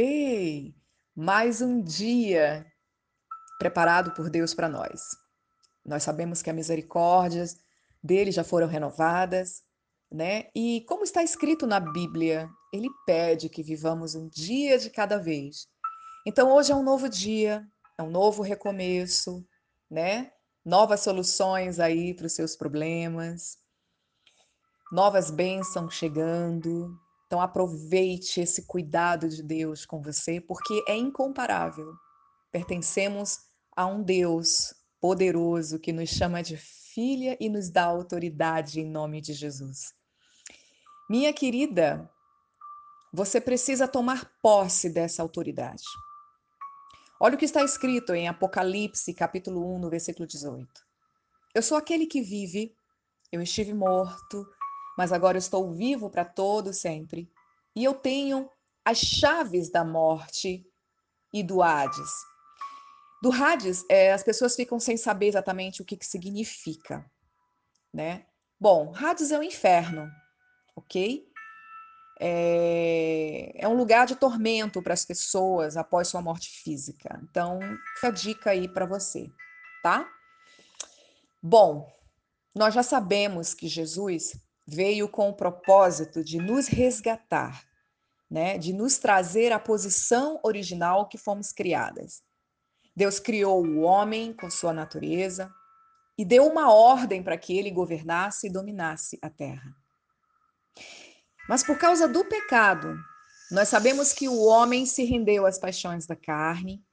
Ei, mais um dia preparado por Deus para nós. Nós sabemos que as misericórdias dele já foram renovadas, né? E como está escrito na Bíblia, ele pede que vivamos um dia de cada vez. Então hoje é um novo dia, é um novo recomeço, né? Novas soluções aí para os seus problemas, novas bênçãos chegando. Então aproveite esse cuidado de Deus com você, porque é incomparável. Pertencemos a um Deus poderoso que nos chama de filha e nos dá autoridade em nome de Jesus. Minha querida, você precisa tomar posse dessa autoridade. Olha o que está escrito em Apocalipse, capítulo 1, no versículo 18. Eu sou aquele que vive, eu estive morto, mas agora eu estou vivo para todo sempre. E eu tenho as chaves da morte e do Hades. Do Hades, é, as pessoas ficam sem saber exatamente o que, que significa, né? Bom, Hades é o inferno, ok? É, é um lugar de tormento para as pessoas após sua morte física. Então, fica a dica aí para você, tá? Bom, nós já sabemos que Jesus veio com o propósito de nos resgatar, né? De nos trazer à posição original que fomos criadas. Deus criou o homem com sua natureza e deu uma ordem para que ele governasse e dominasse a terra. Mas por causa do pecado, nós sabemos que o homem se rendeu às paixões da carne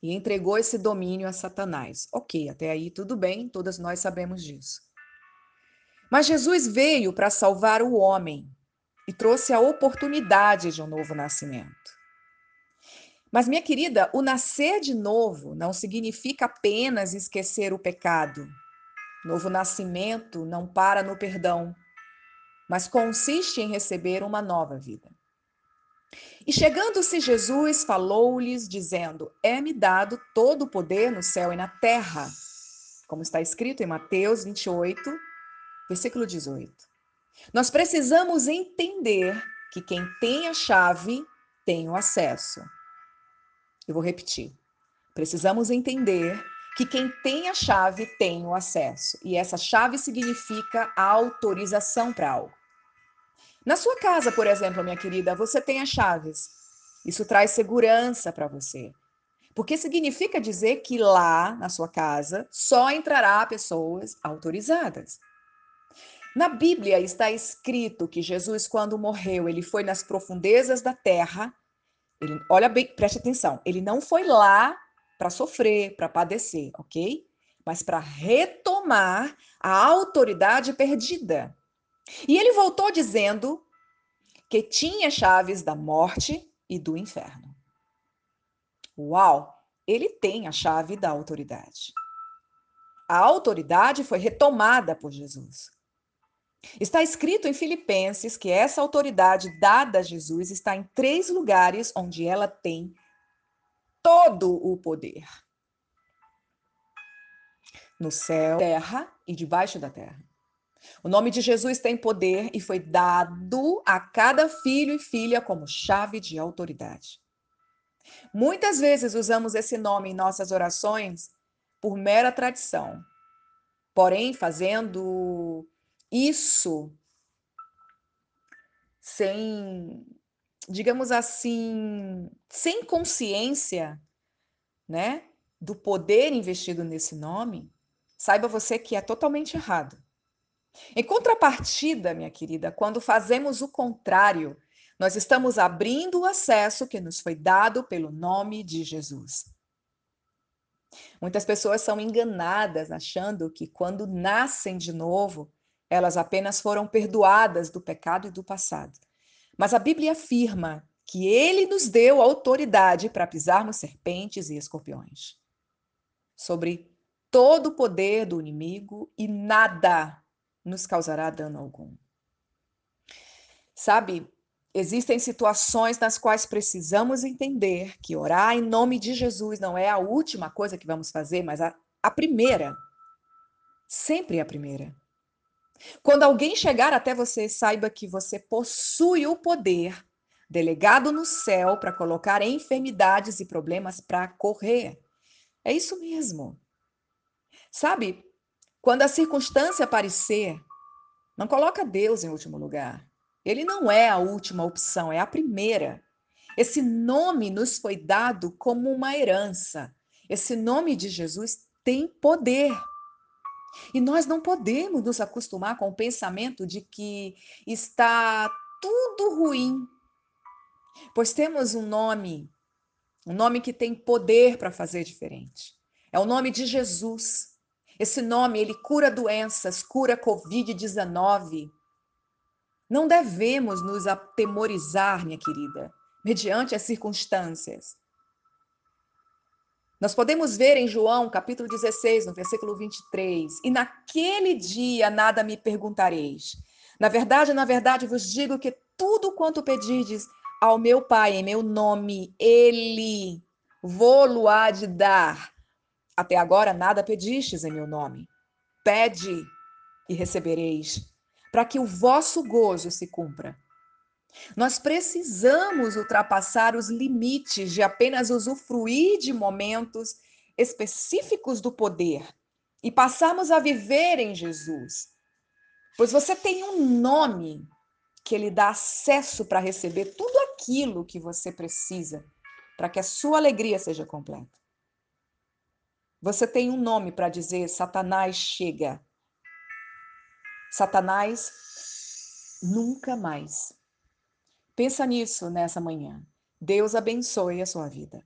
e entregou esse domínio a Satanás. Ok, até aí tudo bem, todas nós sabemos disso. Mas Jesus veio para salvar o homem e trouxe a oportunidade de um novo nascimento. Mas, minha querida, o nascer de novo não significa apenas esquecer o pecado. Novo nascimento não para no perdão, mas consiste em receber uma nova vida. E chegando-se Jesus, falou-lhes, dizendo: É-me dado todo o poder no céu e na terra, como está escrito em Mateus 28, versículo 18. Nós precisamos entender que quem tem a chave tem o acesso. Eu vou repetir. Precisamos entender que quem tem a chave tem o acesso. E essa chave significa a autorização para algo. Na sua casa, por exemplo, minha querida, você tem as chaves. Isso traz segurança para você. Porque significa dizer que lá, na sua casa, só entrará pessoas autorizadas. Na Bíblia está escrito que Jesus, quando morreu, ele foi nas profundezas da terra. Ele, olha bem, preste atenção. Ele não foi lá para sofrer, para padecer, ok? Mas para retomar a autoridade perdida. E ele voltou dizendo que tinha chaves da morte e do inferno. Uau! Ele tem a chave da autoridade. A autoridade foi retomada por Jesus. Está escrito em Filipenses que essa autoridade dada a Jesus está em três lugares onde ela tem todo o poder: no céu, terra e debaixo da terra. O nome de Jesus tem poder e foi dado a cada filho e filha como chave de autoridade. Muitas vezes usamos esse nome em nossas orações por mera tradição, porém fazendo isso sem, digamos assim, sem consciência, né, do poder investido nesse nome, saiba você que é totalmente errado. Em contrapartida, minha querida, quando fazemos o contrário, nós estamos abrindo o acesso que nos foi dado pelo nome de Jesus. Muitas pessoas são enganadas achando que quando nascem de novo, elas apenas foram perdoadas do pecado e do passado. Mas a Bíblia afirma que ele nos deu autoridade para pisarmos serpentes e escorpiões. Sobre todo o poder do inimigo e nada nos causará dano algum. Sabe, existem situações nas quais precisamos entender que orar em nome de Jesus não é a última coisa que vamos fazer, mas a, a primeira. Sempre a primeira. Quando alguém chegar até você, saiba que você possui o poder delegado no céu para colocar enfermidades e problemas para correr. É isso mesmo. Sabe, quando a circunstância aparecer, não coloca Deus em último lugar. Ele não é a última opção, é a primeira. Esse nome nos foi dado como uma herança. Esse nome de Jesus tem poder. E nós não podemos nos acostumar com o pensamento de que está tudo ruim, pois temos um nome, um nome que tem poder para fazer diferente. É o nome de Jesus. Esse nome, ele cura doenças, cura COVID-19. Não devemos nos atemorizar, minha querida, mediante as circunstâncias. Nós podemos ver em João, capítulo 16, no versículo 23, e naquele dia nada me perguntareis. Na verdade, na verdade vos digo que tudo quanto pedirdes ao meu Pai em meu nome, ele vou-lo de dar. Até agora nada pedistes em meu nome. Pede e recebereis, para que o vosso gozo se cumpra. Nós precisamos ultrapassar os limites de apenas usufruir de momentos específicos do poder e passarmos a viver em Jesus. Pois você tem um nome que ele dá acesso para receber tudo aquilo que você precisa para que a sua alegria seja completa. Você tem um nome para dizer: Satanás chega. Satanás nunca mais Pensa nisso nessa manhã. Deus abençoe a sua vida.